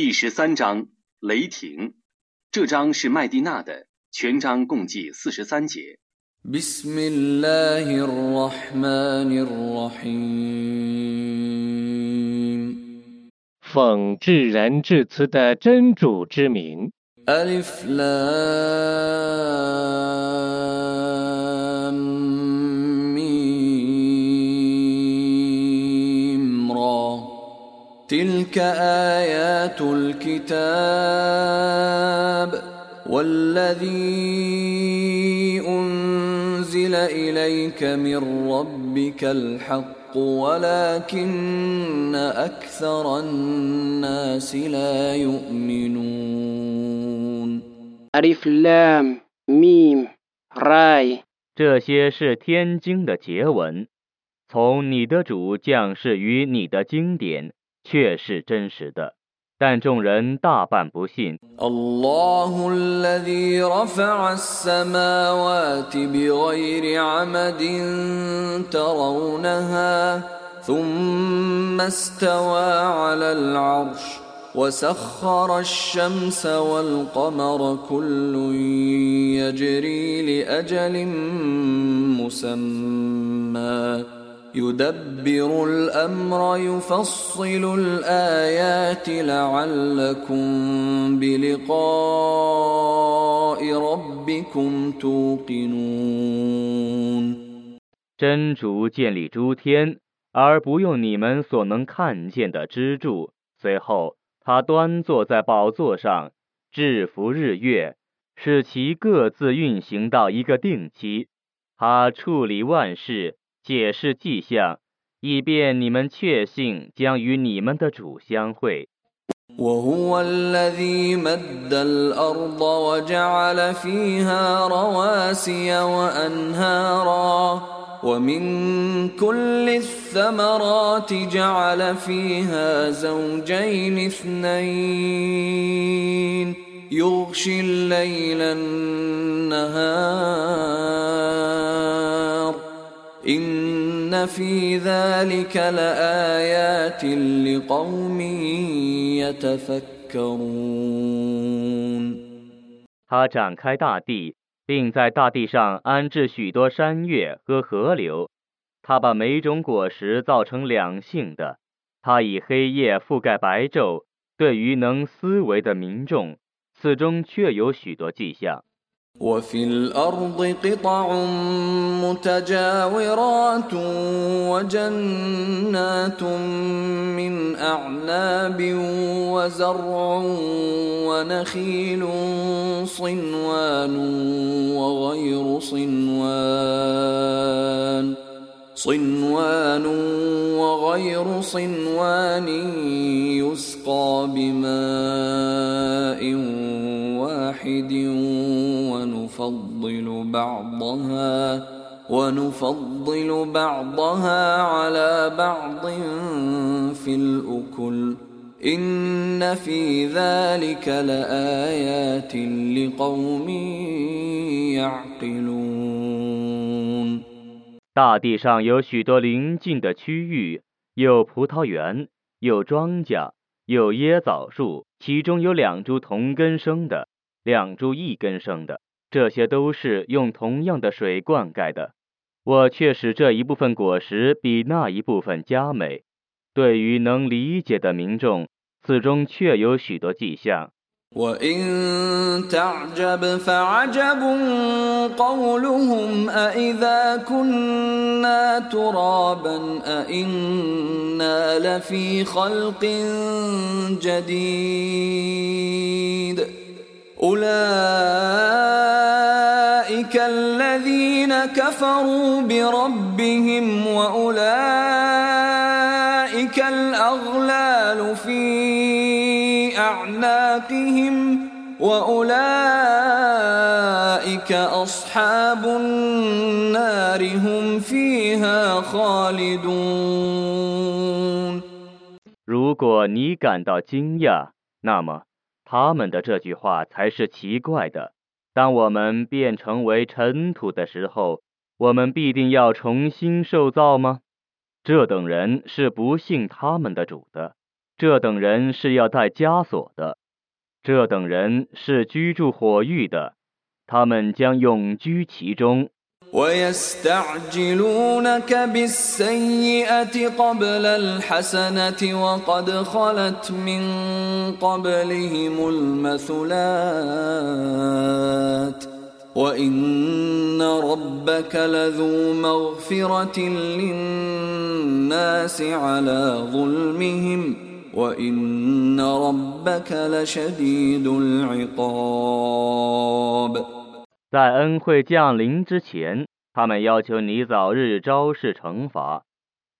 第十三章雷霆，这章是麦蒂娜的，全章共计四十三节。بسم الله الرحمن الرحيم 奉至仁至慈的真主之名。الف لام تلك آيات الكتاب والذي أنزل إليك من ربك الحق ولكن أكثر الناس لا يؤمنون Alif Lam Mim Rai，这些是天经的节文，从你的主降世于你的经典， 却是真实的，但众人大半不信。 الله الذي رفع السماوات بغير عمد ترونها ثم استوى على العرش وسخر الشمس والقمر كل يجري لاجل مسمى يدبر الامر يفصل الايات لعلكم بلقاء ربكم توقنون 真主建立诸天，而不用你们所能看见的支柱。随后，他端坐在宝座上，制服日月，使其各自运行到一个定期。他处理万事， 解释迹象，以便你们确信将与你们的主相会。 وهو الذي مد الارض وجعل فيها رواسي وانهارا ومن كل الثمرات جعل فيها زوجين اثنين يغشي الليل النهار إن في ذلك لآيات لقوم يتفكرون 他展开大地，并在大地上安置许多山岳和河流。他把每种果实造成两性的。他以黑夜覆盖白昼，对于能思维的民众，此中确有许多迹象。 وفي الأرض قطع متجاورات وجنات من أعناب وزرع ونخيل صنوان وغير صنوان. صنوان وغير صنوان يسقى بماء واحد بعضها ونفضل بعضها على بعض في الأكل إن في ذلك لآيات لقوم يعقلون 大地上有许多邻近的区域，有葡萄园，有庄稼，有椰枣树，其中有两株同根生的，两株异根生的， 这些都是用同样的水灌溉的。我却使这一部分果实比那一部分佳美。对于能理解的民众，此中确有许多迹象。 وإن تعجب فعجب قولهم أإذا كنا ترابا أإنا لفي خلق جديد أولئك الذين كفروا بربهم وأولئك الأغلال في أعناقهم وأولئك أصحاب النار هم فيها خالدون 如果你感到惊讶，那么他们的这句话才是奇怪的。 当我们变成为尘土的时候，我们必定要重新受造吗？这等人是不信他们的主的，这等人是要带枷锁的，这等人是居住火域的，他们将永居其中。ويستعجلونك بالسيئة قبل الحسنة وقد خلت من قبلهم المثلات وإن ربك لذو مغفرة للناس على ظلمهم وإن ربك لشديد العقاب 在恩惠降临之前，他们要求你早日昭示惩罚。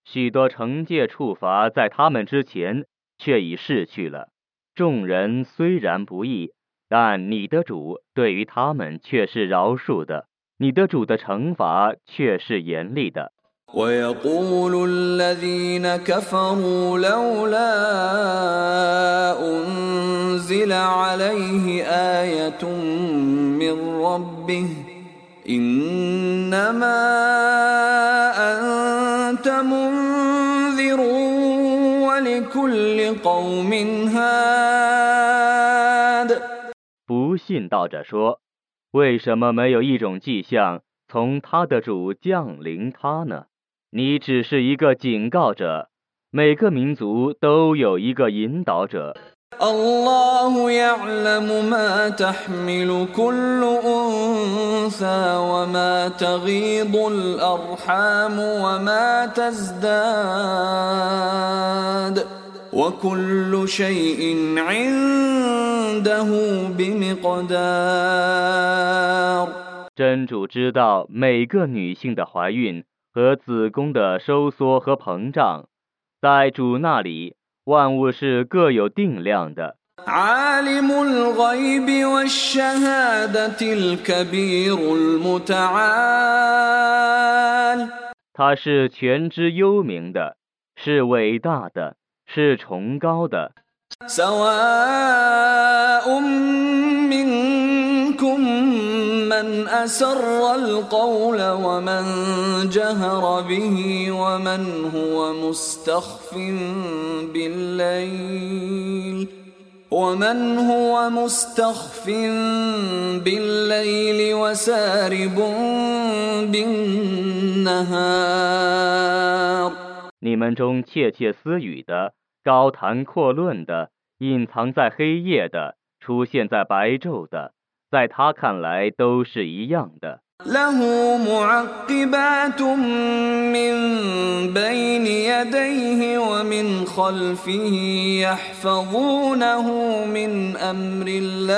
许多惩戒处罚在他们之前却已逝去了。众人虽然不义，但你的主对于他们却是饶恕的，你的主的惩罚却是严厉的。ويقول الذين كفروا لولا أنزل عليه آية من ربه إنما أنت منذر ولكل قوم هاد 不信道者说：“为什么没有一种迹象从他的主降临他呢？ 你只是一个警告者，每个民族都有一个引导者。 الله يعلم ما تحمل كل أنثى وما تغيض الأرحام وما تزداد وكل شيء عنده بمقدار 真主知道每个女性的怀孕 和子宫的收缩和膨胀在主那里万物是各有定量的。他是全知幽冥的是伟大的是崇高的。سواء منكم من أسر القول ومن جهر به ومن هو مستخف بالليل ومن هو مستخف بالليل وسارب بالنهار 你们中窃窃私语的、高谈阔论的、隐藏在黑夜的、出现在白昼的， 在他看来都是一样的。 له معقبات من بين يديه ومن خلفه يحفظونه من امر الله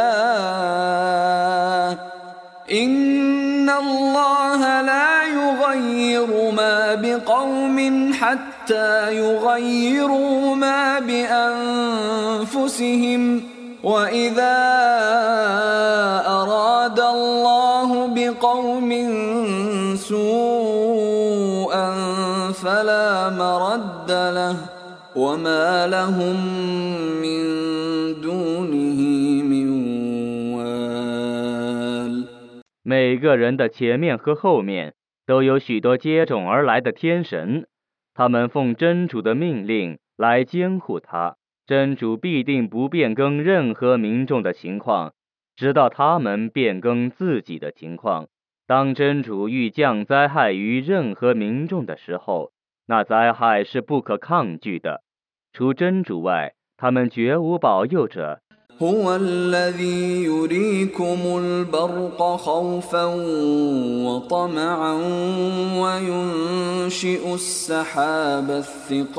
ان الله لا يغير ما بقوم حتى يغيروا ما بانفسهم واذا اراد الله بقوم سوءا فلا مرد له وما لهم من دونه من وال 每个人的前面和后面都有许多接踵而来的天神，他们奉真主的命令来监护他。 真主必定不变更任何民众的情况，直到他们变更自己的情况。当真主欲降灾害于任何民众的时候，那灾害是不可抗拒的。除真主外，他们绝无保佑者。 هو الذي يريكم البرق خوفا وطمعا وينشئ السحاب الثقال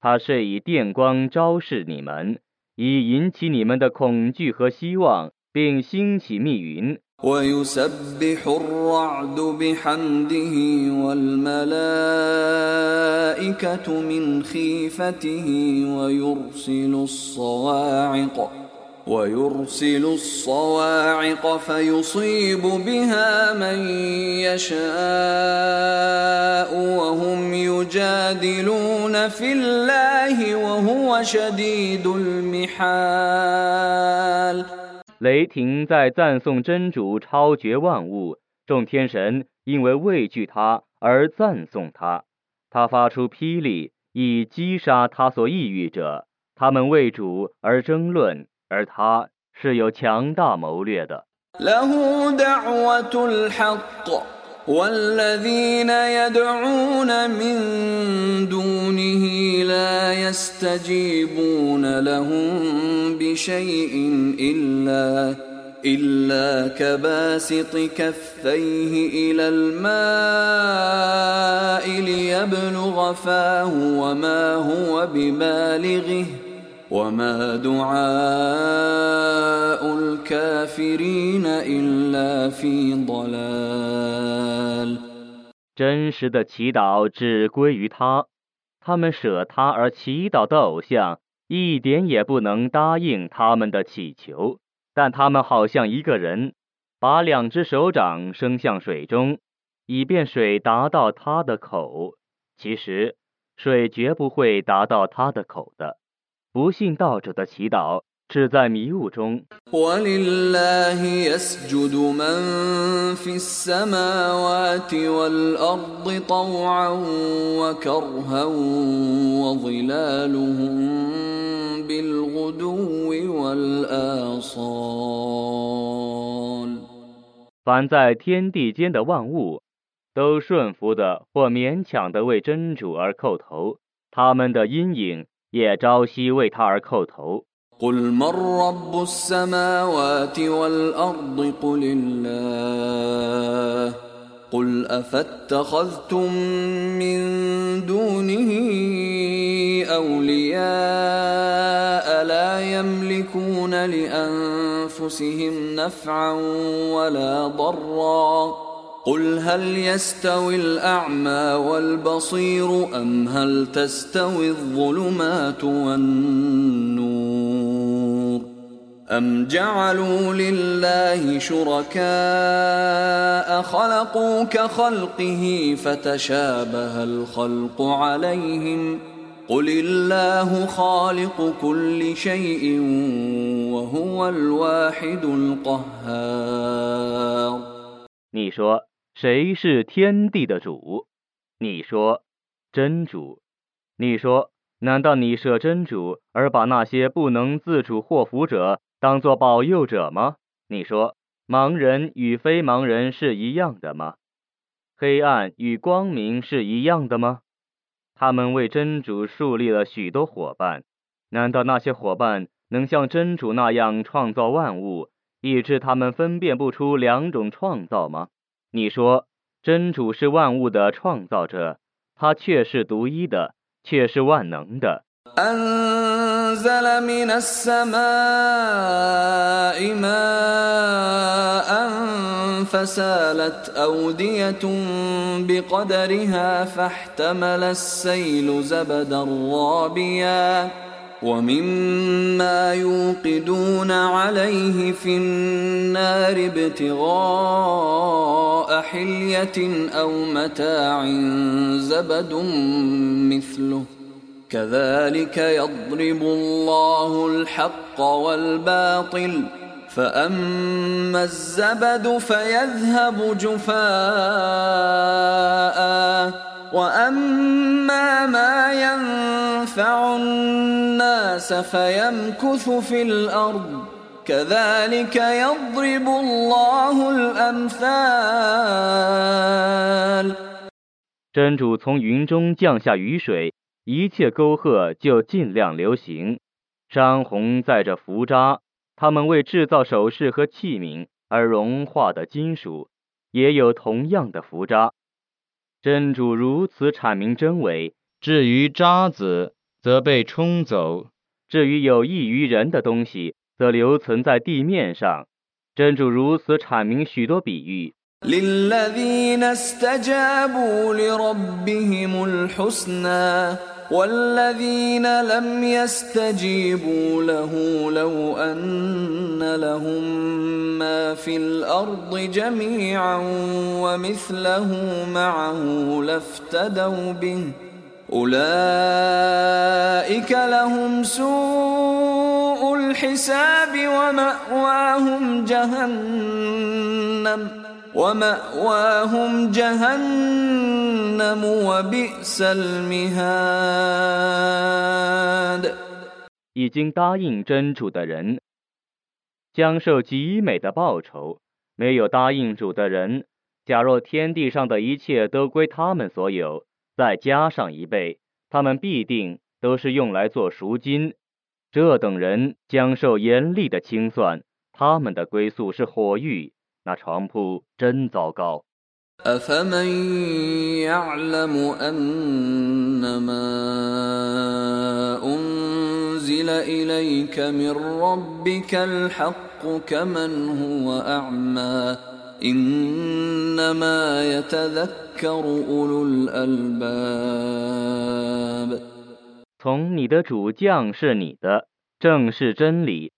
他是以电光昭示你们，以引起你们的恐惧和希望，并兴起密云。 ويسبح الرعد بحمده والملائكة من خيفته ويرسل الصواعق ويرسل الصواعق فيصيب بها من يشاء وهم يجادلون في الله وهو شديد المحال 雷霆在赞颂真主超绝万物，众天神因为畏惧他而赞颂他。他发出霹雳， 以击杀他所抑郁者。他们为主而争论， 而他是有强大谋略的。 له دعوة الحق والذين يدعون من دونه لا يستجيبون لهم بشيء إلا إلا كباسط كفيه إلى الماء ليبلغ فاه وما هو ببالغه وما دعاء الكافرين إلا في ضلال 真实的祈祷只归于他，他们舍他而祈祷的偶像，一点也不能答应他们的祈求。但他们好像一个人，把两只手掌伸向水中，以便水达到他的口。其实，水绝不会达到他的口的。 不信道者的祈祷，只在迷雾中。凡在天地间的万物，都顺服的或勉强的为真主而叩头，他们的阴影。也朝夕为他而叩头。 قل من رب السماوات والأرض قل الله قل أفاتخذتم من دونه أولياء لا يملكون لأنفسهم نفعا ولا ضرا قل هل يستوي الأعمى والبصير أم هل تستوي الظلمات والنور أم جعلوا لله شركاء خلقوا كخلقه فتشابه الخلق عليهم قل الله خالق كل شيء وهو الواحد القهار 你说谁是天地的主？你说真主。你说难道你舍真主而把那些不能自主祸福者当作保佑者吗？你说盲人与非盲人是一样的吗？黑暗与光明是一样的吗？他们为真主树立了许多伙伴，难道那些伙伴能像真主那样创造万物？以致他们分辨不出两种创造吗？你说真主是万物的创造者，他却是独一的，却是万能的。 أنزل من السماء ماء فسالت أودية بقدرها فاحتمل السيل زبدا رابيا ومما يوقدون عليه في النار ابتغاء حلية أو متاع زبد مثله. كذلك يضرب الله الحق والباطل فأما الزبد فيذهب جفاء. وأما ما ينفع الناس فيمكث في الأرض كذلك يضرب الله الأمثال 真主从云中降下雨水，一切沟壑就尽量流行。山洪载着浮渣，他们为制造首饰和器皿而融化的金属，也有同样的浮渣。 真主如此阐明真伪，至于渣子则被冲走，至于有益于人的东西则留存在地面上。真主如此阐明许多比喻，والذين لم يستجيبوا له لو أن لهم ما في الأرض جميعا ومثله معه لافتدوا به. أولئك لهم سوء الحساب ومأواهم جهنم. ومأواهم جهنم وبئس المهاد 已经答应真主的人，将受极美的报酬；没有答应主的人，假若天地上的一切都归他们所有，再加上一倍，他们必定都是用来做赎金。这等人将受严厉的清算，他们的归宿是火狱， 那床铺真糟糕。 أفمن يعلم أنما أنزل إليك من ربك الحق كمن هو أعمى إنما يتذكر أولو الألباب 从你的主将是你的，正是真理。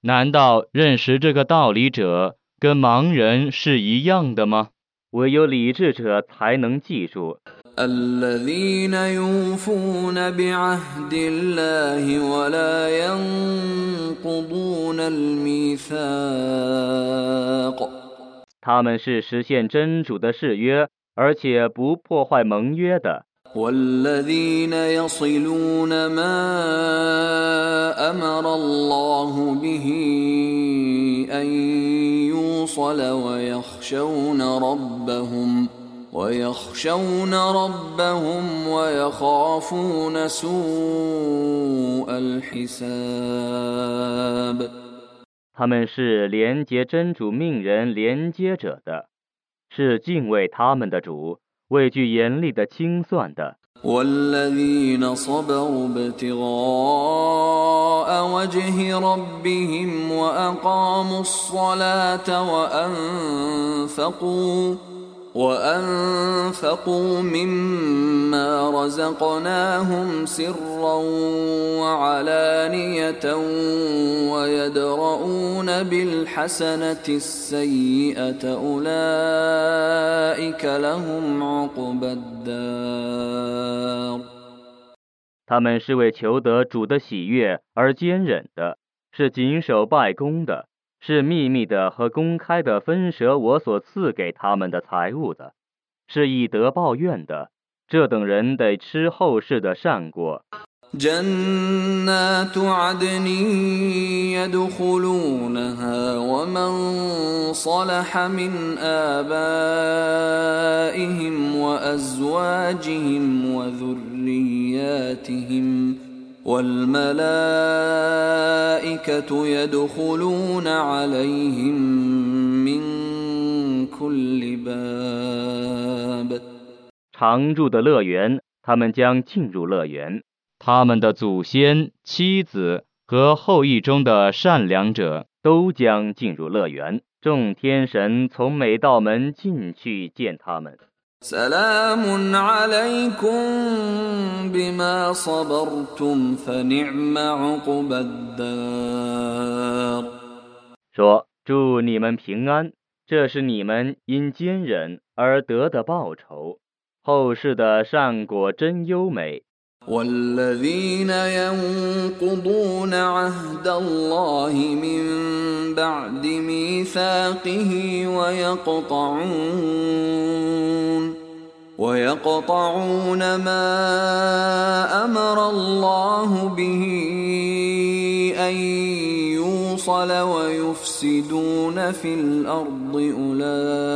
难道认识这个道理者 跟盲人是一样的吗？唯有理智者才能记住。 الذين يوفون بعهد الله ولا ينقضون الميثاق 他们是实现真主的誓约，而且不破坏盟约的。 والذين يصلون ما امر الله به ان يوصل ويخشون ربهم ويخشون ربهم ويخافون سوء الحساب 他们是连接真主命人连接者的，是敬畏他们的主， 畏惧严厉的清算的。 والذين صبروا ابتغاء وجه ربهم واقاموا الصلاه وانفقوا وانفقوا مما رزقناهم سرا وعلانيه ويدرؤون بالحسنه السيئه اولئك لهم عقبى الدار 他们是为求得主的喜悦而坚忍的，是谨守拜功的， 是秘密的和公开的分舍我所赐给他们的财物的，是以德报怨的。这等人得吃后世的善果。 جنات عدن يدخلونها ومن صلح من آبائهم وأزواجهم وذرياتهم والملائكة يدخلون عليهم من كل باب 常住的乐园，他们将进入乐园。他们的祖先、妻子和后裔中的善良者都将进入乐园。众天神从每道门进去见他们。 سلام عليكم بما صبرتم فنعم عقبى الدار 说：“祝你们平安，这是你们因坚忍而得的报酬。后世的善果真优美。 والذين ينقضون عهد الله من بعد ميثاقه ويقطعون ويقطعون ما أمر الله به أن يوصل ويفسدون في الأرض أولئك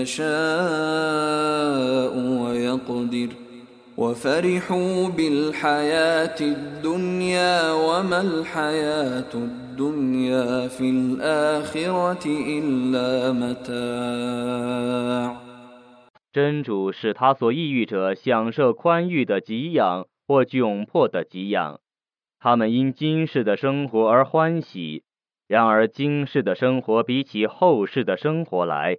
الله يبسط الرزق لمن يشاء ويقدر وفرحوا بالحياة الدنيا وما الحياة الدنيا في الآخرة إلا متاع 真主使他所抑郁者享受宽裕的给养或窘迫的给养，他们因今世的生活而欢喜， 然而今世的生活比起后世的生活来，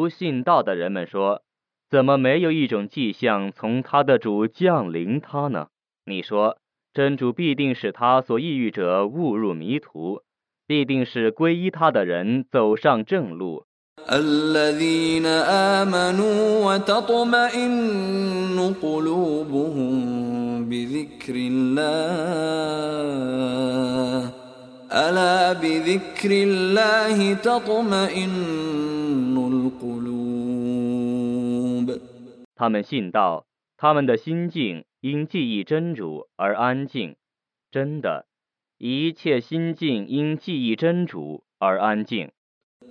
不信道的人们说：“怎么没有一种迹象从他的主降临他呢？”你说，真主必定使他所抑郁者误入迷途，必定是皈依他的人走上正路。 الذين آمنوا وتطمئن قلوبهم بذكر الله ألا بذكر الله تطمئن القلوب 他们信道，他们的心境因记忆真主而安静。真的，一切心境因记忆真主而安静。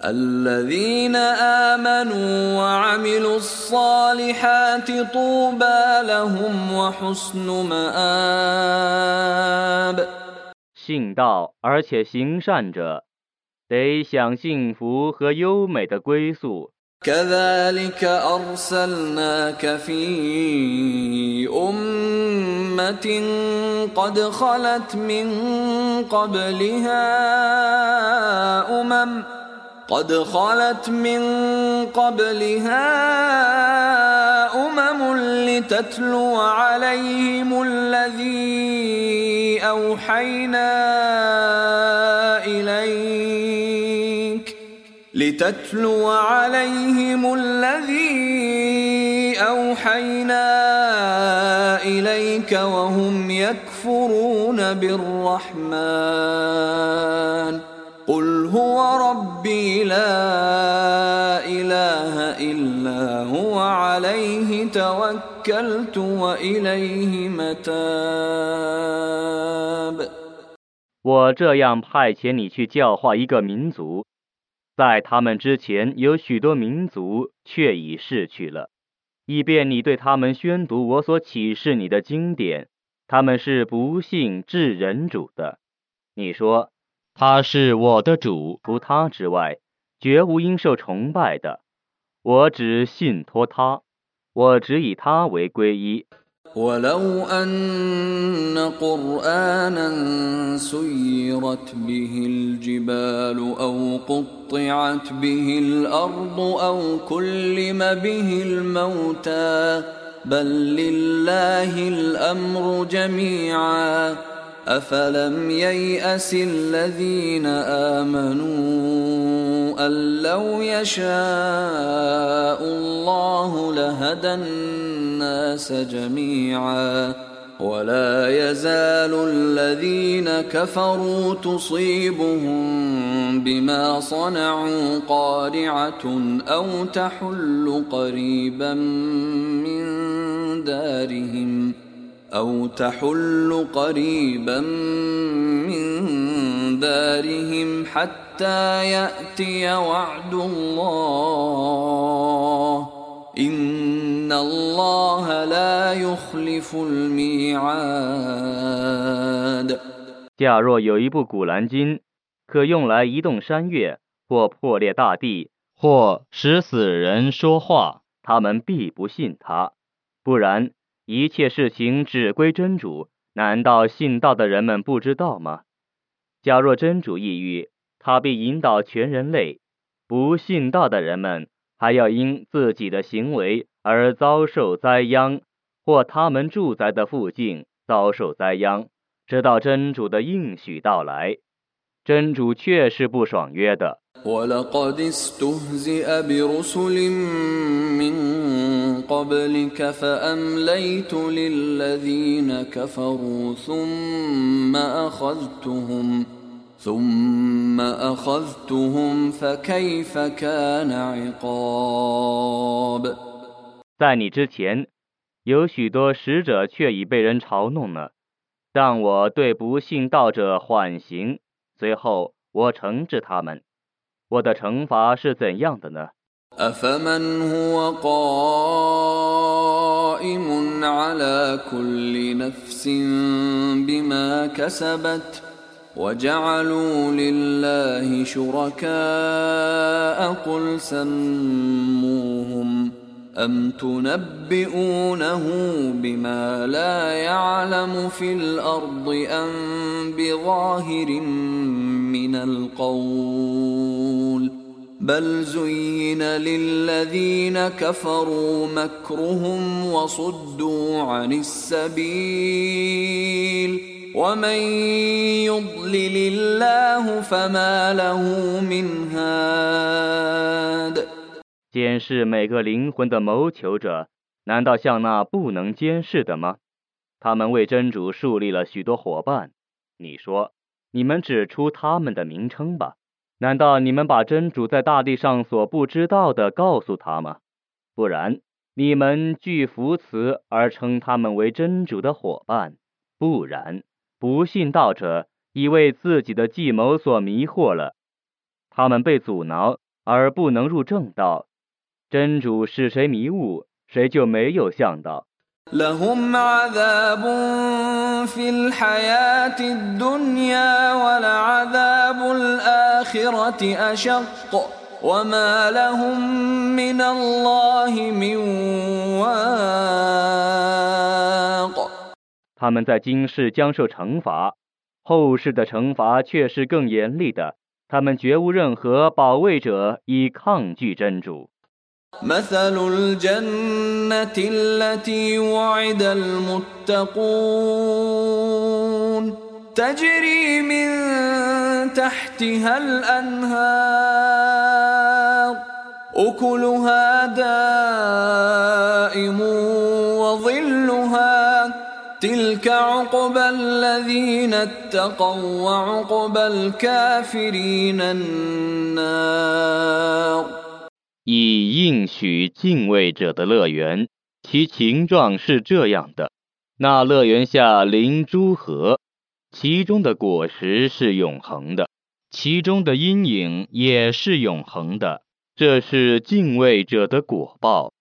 الذين آمنوا وعملوا الصالحات طوبى لهم وحسن مآب 信道而且行善者，得享幸福和优美的归宿。 كذلك أرسلناك في أمة قد خلت من قبلها أمم قد خلت من قبلها أمم لتتلو عليهم الذي أوحينا إليك لتتلو عليهم الذي أوحينا إليك وهم يكفرون بالرحمن. ربي لا إله إلا هو عليه توكلت وإليه متاب 我这样派遣你去教化一个民族，在他们之前有许多民族却已逝去了，以便你对他们宣读我所启示你的经典。他们是不信至人主的。你说 他是我的主，除他之外，绝无应受崇拜的。我只信托他，我只以他为皈依。 ولو أن قرآنا سيرت به الجبال أو قطعت به الأرض أو كلم به الموتى بل لله الأمر جميعا أفلم ييأس الذين آمنوا أن لو يشاء الله لهدى الناس جميعا ولا يزال الذين كفروا تصيبهم بما صنعوا قارعة أو تحل قريبا من دارهم أو تحل قريبا من دارهم حتى يأتي وعد الله إن الله لا يخلف الميعاد 假若有一部古兰经，可用来移动山岳，或破裂大地，或使死人说话，他们必不信他。不然， 一切事情只归真主，难道信道的人们不知道吗？假若真主抑郁，他必引导全人类；不信道的人们，还要因自己的行为而遭受灾殃，或他们住宅的附近遭受灾殃，直到真主的应许到来。真主确是不爽约的。在你之前，有许多使者却已被人嘲弄了，但我对不信道者缓刑，随后我惩治他们。我的惩罚是怎样的呢？ أفمن هو قائم على كل نفس بما كسبت وجعلوا لله شركاء قل سموهم أم تنبئونه بما لا يعلم في الأرض أم بظاهر من القول بل زين للذين كفروا مكرهم وصدوا عن السبيل ومن يضلل الله فما له من هاد 监视每个灵魂的谋求者，难道像那不能监视的吗？他们为真主树立了许多伙伴。你说，你们指出他们的名称吧。难道你们把真主在大地上所不知道的告诉他吗？不然，你们据福词而称他们为真主的伙伴。不然，不信道者已为自己的计谋所迷惑了，他们被阻挠而不能入正道。真主使谁迷雾，谁就没有向导。 لهم عذاب في الحياة الدنيا ولعذاب الآخرة أشق وما لهم من الله من واق 他们在今世将受惩罚，后世的惩罚却是更严厉的。他们绝无任何保卫者以抗拒真主。 مثل الجنة التي وعد المتقون تجري من تحتها الأنهار أكلها دائم وظلها تلك عقبى الذين اتقوا وعقبى الكافرين النار 以应许敬畏者的乐园，其形状是这样的：那乐园下临诸河，其中的果实是永恒的，其中的阴影也是永恒的。这是敬畏者的果报，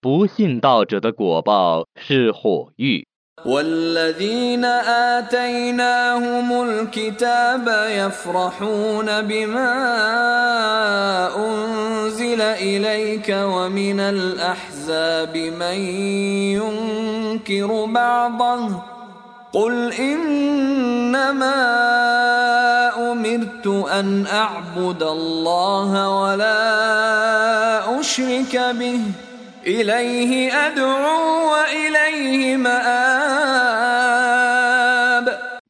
不信道者的果报是火狱。 والذين آتيناهم الكتاب يفرحون بما أنزل إليك ومن الأحزاب من ينكر بعضه قل إنما أمرت أن أعبد الله ولا أشرك به إليه أدعو وإليه مآب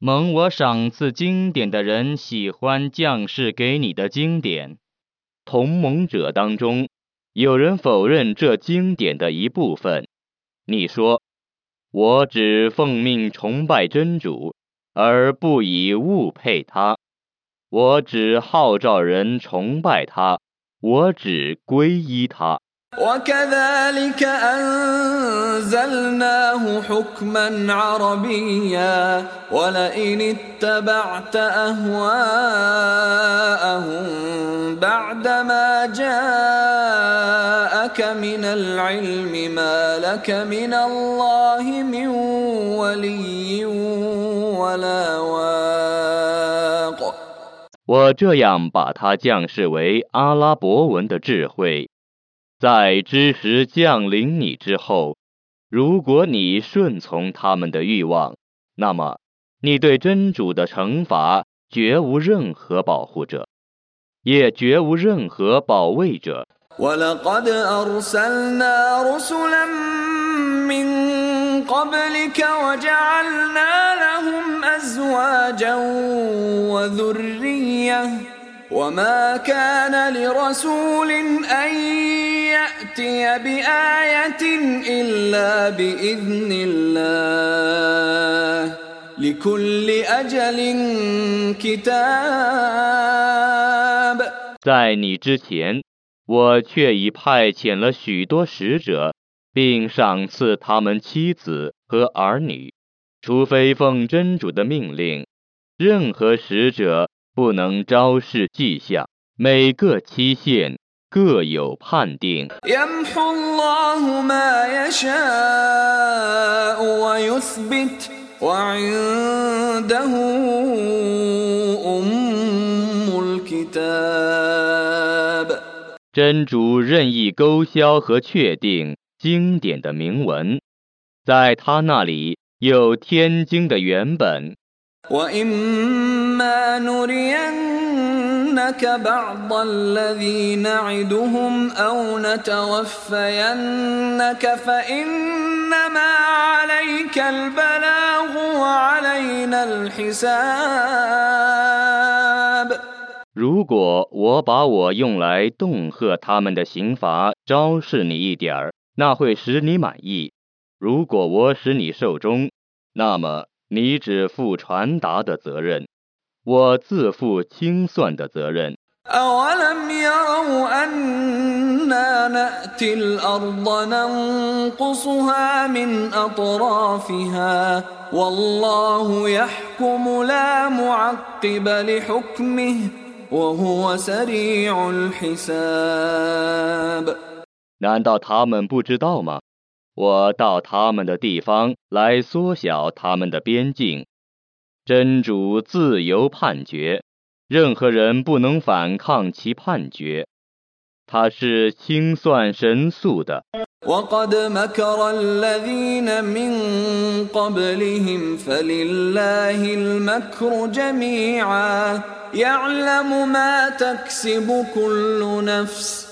蒙我赏赐经典的人喜欢降世给你的经典，同盟者当中 有人否认这经典的一部分。你说，我只奉命崇拜真主，而不以物配他；我只号召人崇拜他，我只皈依他。وكذلك أنزلناه حكما عربيا ولئن اتبعت أهواءهم بعدما جاءك من العلم ما لك من الله من ولي ولا واق 我这样把它降世为阿拉伯文的智慧。 在知识降临你之后，如果你顺从他们的欲望，那么你对真主的惩罚绝无任何保护者，也绝无任何保卫者。 ولقد أرسلنا رسلا من قبلك وجعلنا لهم أزواجا وذرية وما كان لرسول أن يأتي بآية إلا بإذن الله لكل أجل كتاب 在你之前，我却已派遣了许多使者，并赏赐他们妻子和儿女，除非奉真主的命令，任何使者 不能昭示迹象，每个期限各有判定。真主任意勾销和确定经典的铭文，在他那里有天经的原本。وإما نرينك بعض الذي نعدهم أو نتوفينك فإنما عليك البلاغ وعلينا الحساب 如果我把我用来恫吓他们的刑罚昭示你一点儿，那会使你满意；如果我使你受终，那么 你只负传达的责任，我自负清算的责任。 أولم يروا أنا نأتي الأرض ننقصها من أطرافها والله يحكم لا معقب لحكمه وهو سريع الحساب 难道他们不知道吗？ 我到他们的地方来缩小他们的边境，真主自由判决，任何人不能反抗其判决。他是清算神速的。 وقد مكر الذين من قبلهم فلله المكر جميعا يعلم ما تكسب كل نفس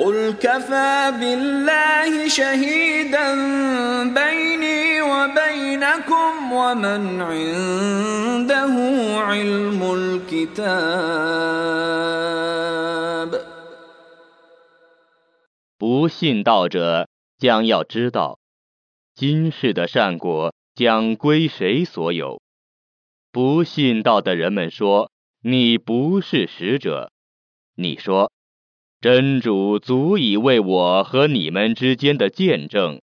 ويقول الذين كفروا لست مرسلا قل كفى بالله شهيدا بيني وبينكم ومن عنده علم الكتاب 不信道者将要知道，今世的善果将归谁所有。不信道的人们说：“你不是使者。”你说：“ 真主足以为我和你们之间的见证，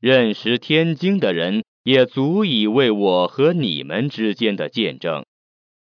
认识天经的人也足以为我和你们之间的见证。”